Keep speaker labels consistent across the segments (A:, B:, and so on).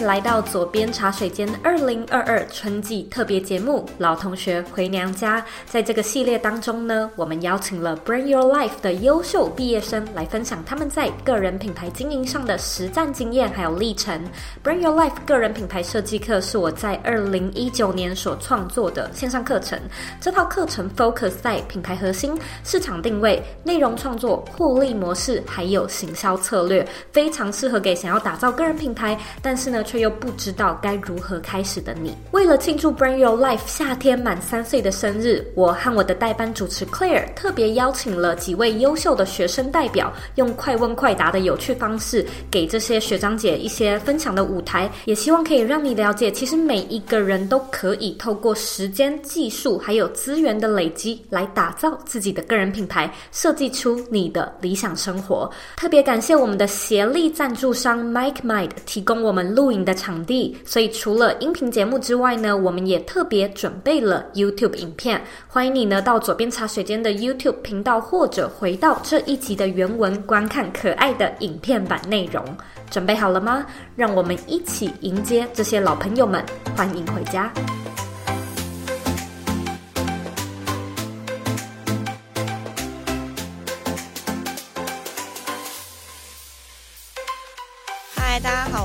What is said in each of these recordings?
A: 来到左边茶水间二零二二春季特别节目《老同学回娘家》。在这个系列当中呢，我们邀请了 Brand Your Life 的优秀毕业生来分享他们在个人品牌经营上的实战经验还有历程。Brand Your Life 个人品牌设计课是我在二零一九年所创作的线上课程。这套课程 focus 在品牌核心、市场定位、内容创作、获利模式还有行销策略，非常适合给想要打造个人品牌。但是呢，却又不知道该如何开始的你。为了庆祝 Brand Your Life 夏天满三岁的生日，我和我的代班主持 Claire 特别邀请了几位优秀的学生代表，用快问快答的有趣方式，给这些学长姐一些分享的舞台，也希望可以让你了解，其实每一个人都可以透过时间、技术还有资源的累积，来打造自己的个人品牌，设计出你的理想生活。特别感谢我们的协力赞助商 MikeMind 提供我们。录影的场地，所以除了音频节目之外呢，我们也特别准备了 YouTube 影片。欢迎你呢到左边茶水间的 YouTube 频道，或者回到这一集的原文观看可爱的影片版内容。准备好了吗？让我们一起迎接这些老朋友们，欢迎回家。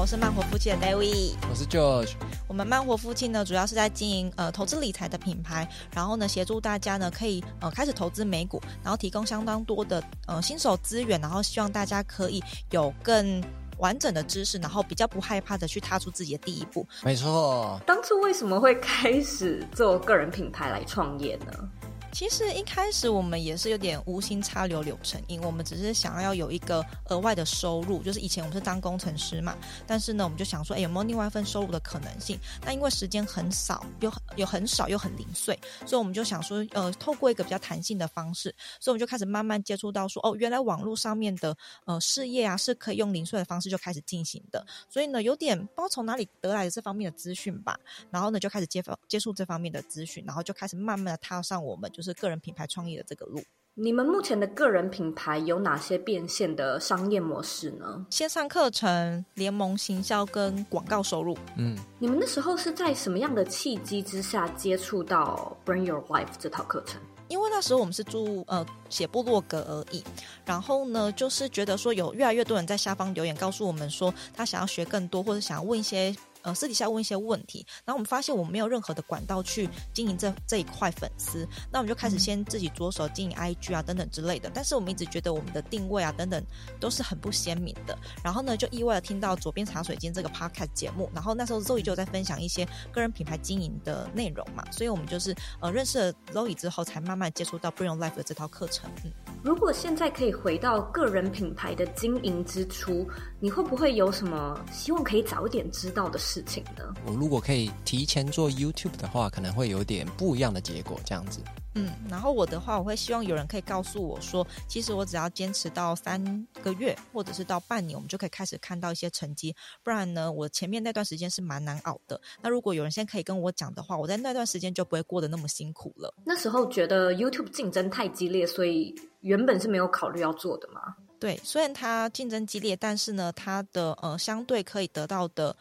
B: 我是慢活夫妻的 David，
C: 我是 George。
B: 我们慢活夫妻呢，主要是在经营呃投资理财的品牌，然后呢协助大家呢可以呃开始投资美股，然后提供相当多的呃新手资源，然后希望大家可以有更完整的知识，然后比较不害怕的去踏出自己的第一步。
C: 没错。
A: 当初为什么会开始做个人品牌来创业呢？
B: 其实一开始我们也是有点无心插柳柳成荫，我们只是想要有一个额外的收入。就是以前我们是当工程师嘛，但是呢，我们就想说，哎，有没有另外一份收入的可能性？那因为时间很少，又有很少又很零碎，所以我们就想说，呃，透过一个比较弹性的方式，所以我们就开始慢慢接触到说，哦，原来网络上面的呃事业啊是可以用零碎的方式就开始进行的。所以呢，有点不知道从哪里得来的这方面的资讯吧，然后呢就开始接接触这方面的资讯，然后就开始慢慢的踏上我们就是。是个人品牌创业的这个路。
A: 你们目前的个人品牌有哪些变现的商业模式呢？
B: 线上课程、联盟行销跟广告收入。
C: 嗯，
A: 你们那时候是在什么样的契机之下接触到 Bring Your Life 这套课程？
B: 因为那时候我们是住呃写部落格而已，然后呢，就是觉得说有越来越多人在下方留言告诉我们说他想要学更多，或者想要问一些。呃，私底下问一些问题，然后我们发现我们没有任何的管道去经营这这一块粉丝，那我们就开始先自己着手经营 IG 啊等等之类的。但是我们一直觉得我们的定位啊等等都是很不鲜明的。然后呢，就意外的听到左边茶水间这个 Podcast 节目，然后那时候 Zoe 就有在分享一些个人品牌经营的内容嘛，所以我们就是呃认识了 Zoe 之后，才慢慢接触到 Your Life 的这套课程。嗯，
A: 如果现在可以回到个人品牌的经营之初，你会不会有什么希望可以早一点知道的事？事情呢？
C: 我如果可以提前做 YouTube 的话，可能会有点不一样的结果。这样子，
B: 嗯，然后我的话，我会希望有人可以告诉我说，其实我只要坚持到三个月，或者是到半年，我们就可以开始看到一些成绩。不然呢，我前面那段时间是蛮难熬的。那如果有人先可以跟我讲的话，我在那段时间就不会过得那么辛苦了。
A: 那时候觉得 YouTube 竞争太激烈，所以原本是没有考虑要做的嘛？
B: 对，虽然它竞争激烈，但是呢，它的呃相对可以得到的。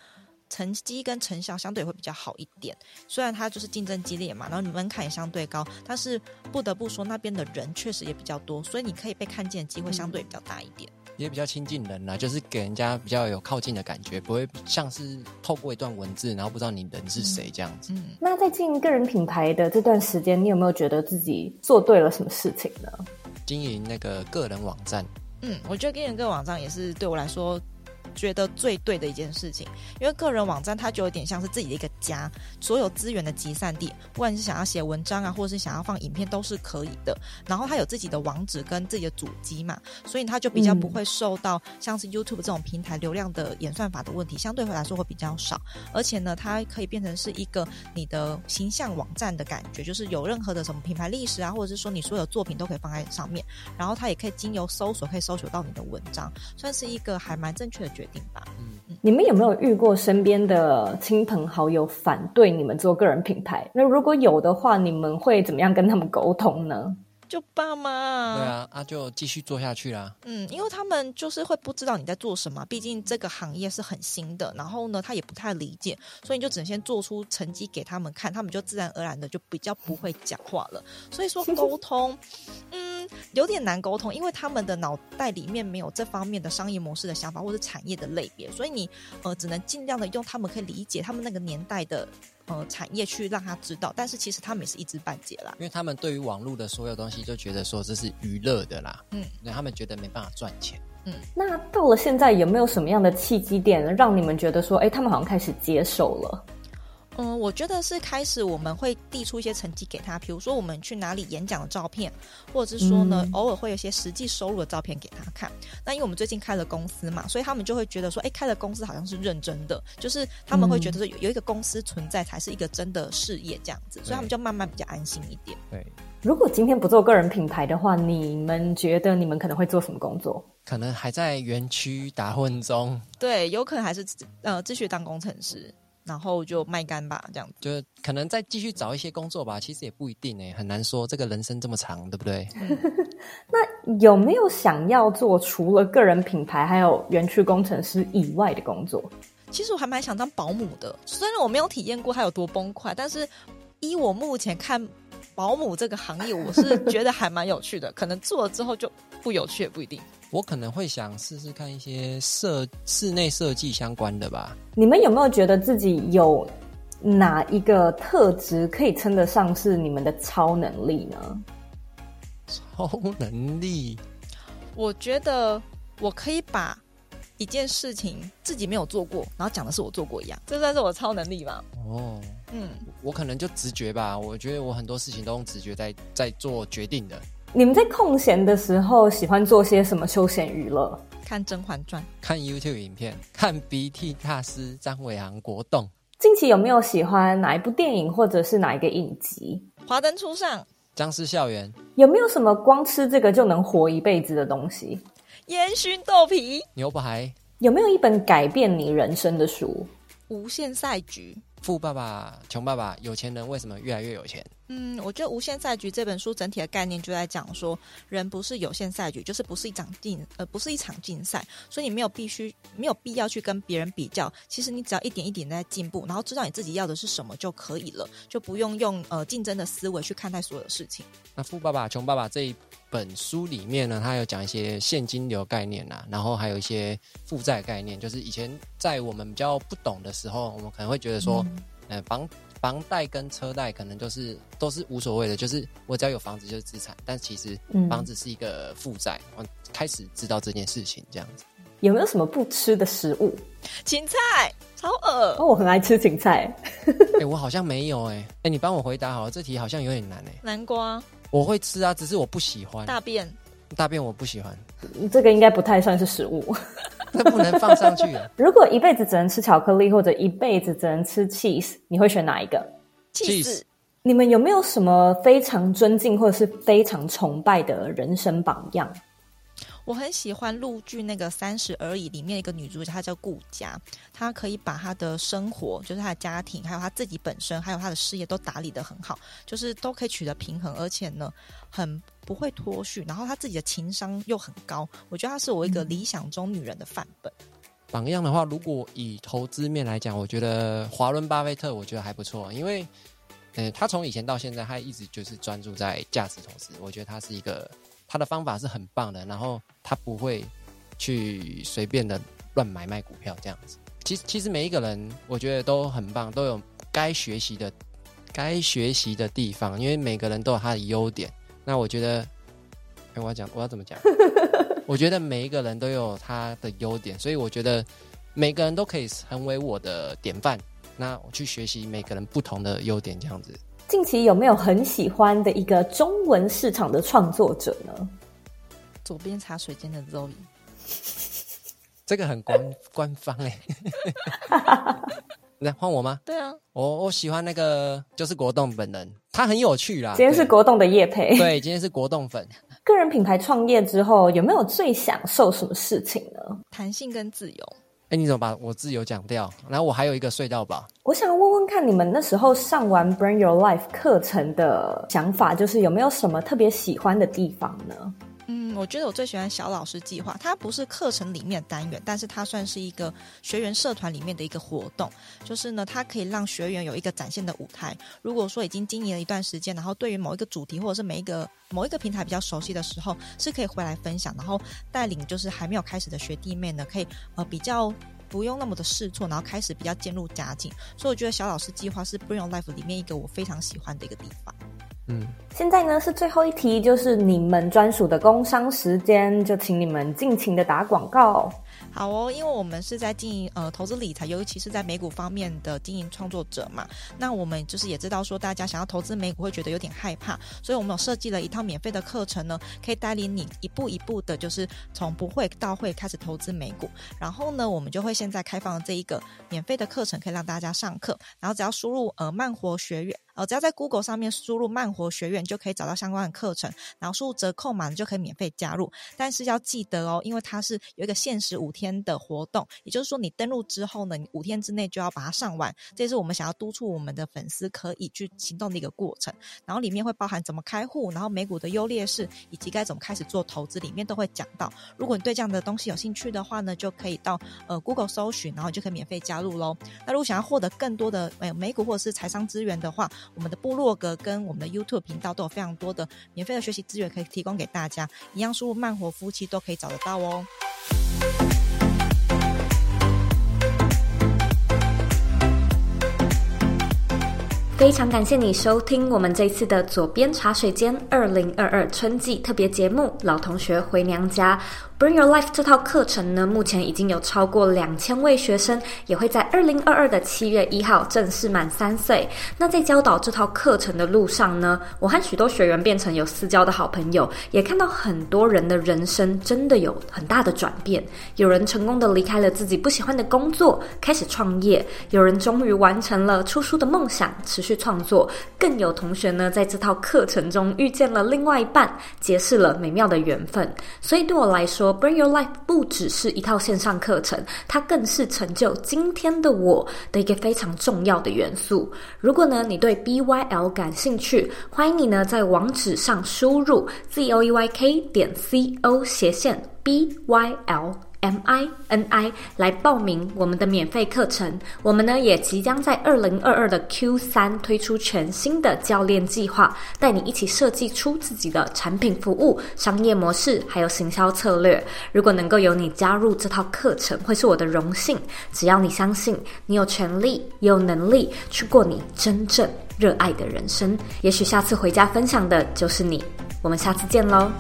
B: 成绩跟成效相对会比较好一点，虽然它就是竞争激烈嘛，然后你门槛也相对高，但是不得不说那边的人确实也比较多，所以你可以被看见的机会相对比较大一点，
C: 也比较亲近人啦，就是给人家比较有靠近的感觉，不会像是透过一段文字，然后不知道你人是谁这样子。
A: 嗯，嗯，那在经营个人品牌的这段时间，你有没有觉得自己做对了什么事情呢？
C: 经营那个个人网站，
B: 嗯，我觉得经营个人网站也是对我来说。觉得最对的一件事情，因为个人网站它就有点像是自己的一个家，所有资源的集散地。不管是想要写文章啊，或者是想要放影片，都是可以的。然后它有自己的网址跟自己的主机嘛，所以它就比较不会受到像是 YouTube 这种平台流量的演算法的问题，相对来说会比较少。而且呢，它可以变成是一个你的形象网站的感觉，就是有任何的什么品牌历史啊，或者是说你所有作品都可以放在上面。然后它也可以经由搜索可以搜索到你的文章，算是一个还蛮正确的决定吧。嗯，
A: 你们有没有遇过身边的亲朋好友反对你们做个人品牌？那如果有的话，你们会怎么样跟他们沟通呢？
B: 就爸妈。
C: 对啊，啊就继续做下去啦。
B: 嗯，因为他们就是会不知道你在做什么，毕竟这个行业是很新的，然后呢，他也不太理解，所以你就只能先做出成绩给他们看，他们就自然而然的就比较不会讲话了。所以说沟通，嗯，有点难沟通，因为他们的脑袋里面没有这方面的商业模式的想法或者产业的类别，所以你呃只能尽量的用他们可以理解他们那个年代的。呃，产业去让他知道，但是其实他们也是一知半解啦。
C: 因为他们对于网络的所有东西就觉得说这是娱乐的啦，嗯，那他们觉得没办法赚钱，
D: 嗯。那到了现在，有没有什么样的契机点让你们觉得说，哎，他们好像开始接受了？
B: 嗯，我觉得是开始我们会递出一些成绩给他，比如说我们去哪里演讲的照片，或者是说呢，嗯、偶尔会有一些实际收入的照片给他看。那因为我们最近开了公司嘛，所以他们就会觉得说，哎，开了公司好像是认真的，就是他们会觉得说有有一个公司存在才是一个真的事业这样子，所以他们就慢慢比较安心一点。
C: 对，
D: 如果今天不做个人品牌的话，你们觉得你们可能会做什么工作？
C: 可能还在园区打混中。
B: 对，有可能还是呃继续当工程师。然后就卖干吧，这样子，
C: 就可能再继续找一些工作吧。其实也不一定诶，很难说。这个人生这么长，对不对？
D: 那有没有想要做除了个人品牌还有园区工程师以外的工作？
B: 其实我还蛮想当保姆的，虽然我没有体验过它有多崩溃，但是依我目前看保姆这个行业，我是觉得还蛮有趣的。可能做了之后就不有趣，也不一定。
C: 我可能会想试试看一些设室内设计相关的吧。
D: 你们有没有觉得自己有哪一个特质可以称得上是你们的超能力呢？
C: 超能力，
B: 我觉得我可以把一件事情自己没有做过，然后讲的是我做过一样，这算是我超能力吧？
C: 哦，嗯，我可能就直觉吧。我觉得我很多事情都用直觉在在做决定的。
D: 你们在空闲的时候喜欢做些什么休闲娱乐？
B: 看《甄嬛传》，
C: 看 YouTube 影片，看鼻涕大师张伟航国栋。
D: 近期有没有喜欢哪一部电影或者是哪一个影集？
B: 《华灯初上》、《
C: 僵尸校园》。
D: 有没有什么光吃这个就能活一辈子的东西？
B: 烟熏豆皮、
C: 牛排。
D: 有没有一本改变你人生的书？
B: 《无限赛局》。
C: 富爸爸穷爸爸，有钱人为什么越来越有钱？
B: 嗯，我觉得《无限赛局》这本书整体的概念就在讲说，人不是有限赛局，就是不是一场竞呃，不是一场竞赛，所以你没有必须没有必要去跟别人比较。其实你只要一点一点在进步，然后知道你自己要的是什么就可以了，就不用用呃竞争的思维去看待所有的事情。
C: 那《富爸爸穷爸爸》这一本书里面呢，他有讲一些现金流概念啊，然后还有一些负债概念，就是以前在我们比较不懂的时候，我们可能会觉得说。嗯呃，房房贷跟车贷可能都是都是无所谓的，就是我只要有房子就是资产，但其实房子是一个负债。我、嗯、开始知道这件事情，这样子。
D: 有没有什么不吃的食物？
B: 芹菜，超恶。
D: 哦，我很爱吃芹菜。
C: 哎、欸，我好像没有哎、欸。哎、欸，你帮我回答好了，这题好像有点难哎、欸。
B: 南瓜，
C: 我会吃啊，只是我不喜欢。
B: 大便，
C: 大便我不喜欢。
D: 这个应该不太算是食物。
C: 那不能放上去啊！
D: 如果一辈子只能吃巧克力，或者一辈子只能吃 cheese，你会选哪一个
B: ？cheese。
D: 你们有没有什么非常尊敬或者是非常崇拜的人生榜样？
B: 我很喜欢陆剧那个《三十而已》里面一个女主角，她叫顾佳，她可以把她的生活，就是她的家庭，还有她自己本身，还有她的事业都打理得很好，就是都可以取得平衡，而且呢，很不会脱序，然后她自己的情商又很高，我觉得她是我一个理想中女人的范本。
C: 榜样的话，如果以投资面来讲，我觉得华伦巴菲特，我觉得还不错，因为，嗯，他从以前到现在，他一直就是专注在价值投资，我觉得他是一个。他的方法是很棒的，然后他不会去随便的乱买卖股票这样子。其实，其实每一个人我觉得都很棒，都有该学习的、该学习的地方，因为每个人都有他的优点。那我觉得，我要讲，我要怎么讲？我觉得每一个人都有他的优点，所以我觉得每个人都可以成为我的典范。那我去学习每个人不同的优点，这样子。
D: 近期有没有很喜欢的一个中文市场的创作者呢？
B: 左边茶水间的 Zoe，
C: 这个很官官方哎、欸。来换我吗？
B: 对啊，
C: 我我喜欢那个就是国栋本人，他很有趣啦。
D: 今天是国栋的业配，
C: 对，今天是国栋粉。
D: 个人品牌创业之后，有没有最享受什么事情呢？
B: 弹性跟自由。
C: 哎，你怎么把我自由讲掉？然后我还有一个隧道吧。
A: 我想问问看，你们那时候上完 Brand Your Life 课程的想法，就是有没有什么特别喜欢的地方呢？
B: 嗯，我觉得我最喜欢小老师计划，它不是课程里面的单元，但是它算是一个学员社团里面的一个活动。就是呢，它可以让学员有一个展现的舞台。如果说已经经营了一段时间，然后对于某一个主题或者是每一个某一个平台比较熟悉的时候，是可以回来分享，然后带领就是还没有开始的学弟妹呢，可以呃比较不用那么的试错，然后开始比较渐入佳境。所以我觉得小老师计划是 Bring Life 里面一个我非常喜欢的一个地方。
C: 嗯，
A: 现在呢是最后一题，就是你们专属的工商时间，就请你们尽情的打广告。
B: 好哦，因为我们是在经营呃投资理财，尤其是在美股方面的经营创作者嘛，那我们就是也知道说大家想要投资美股会觉得有点害怕，所以我们有设计了一套免费的课程呢，可以带领你一步一步的，就是从不会到会开始投资美股。然后呢，我们就会现在开放这一个免费的课程，可以让大家上课，然后只要输入呃慢活学院。呃，只要在 Google 上面输入“慢活学院”，就可以找到相关的课程，然后输入折扣码，就可以免费加入。但是要记得哦，因为它是有一个限时五天的活动，也就是说，你登录之后呢，你五天之内就要把它上完。这是我们想要督促我们的粉丝可以去行动的一个过程。然后里面会包含怎么开户，然后美股的优劣势，以及该怎么开始做投资，里面都会讲到。如果你对这样的东西有兴趣的话呢，就可以到呃 Google 搜寻，然后就可以免费加入喽。那如果想要获得更多的呃美股或者是财商资源的话，我们的部落格跟我们的 YouTube 频道都有非常多的免费的学习资源可以提供给大家，一样输入“慢活夫妻”都可以找得到哦。
A: 非常感谢你收听我们这次的左边茶水间二零二二春季特别节目《老同学回娘家》。Bring Your Life 这套课程呢，目前已经有超过两千位学生，也会在二零二二的七月一号正式满三岁。那在教导这套课程的路上呢，我和许多学员变成有私交的好朋友，也看到很多人的人生真的有很大的转变。有人成功的离开了自己不喜欢的工作，开始创业；有人终于完成了出书的梦想，持续创作；更有同学呢，在这套课程中遇见了另外一半，结识了美妙的缘分。所以对我来说，Bring Your Life 不只是一套线上课程，它更是成就今天的我的一个非常重要的元素。如果呢，你对 BYL 感兴趣，欢迎你呢在网址上输入 zoeyk 点 co 斜线 BYL。M I N I 来报名我们的免费课程。我们呢也即将在二零二二的 Q 三推出全新的教练计划，带你一起设计出自己的产品、服务、商业模式，还有行销策略。如果能够有你加入这套课程，会是我的荣幸。只要你相信，你有权利，也有能力去过你真正热爱的人生。也许下次回家分享的就是你。我们下次见喽。